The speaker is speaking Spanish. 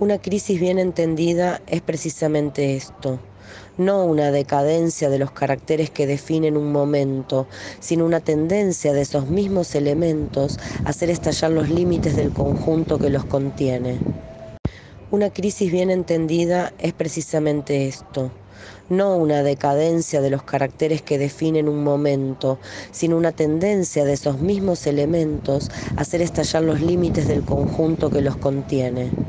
Una crisis bien entendida es precisamente esto, no una decadencia de los caracteres que definen un momento, sino una tendencia de esos mismos elementos a hacer estallar los límites del conjunto que los contiene. Una crisis bien entendida es precisamente esto, no una decadencia de los caracteres que definen un momento, sino una tendencia de esos mismos elementos a hacer estallar los límites del conjunto que los contiene.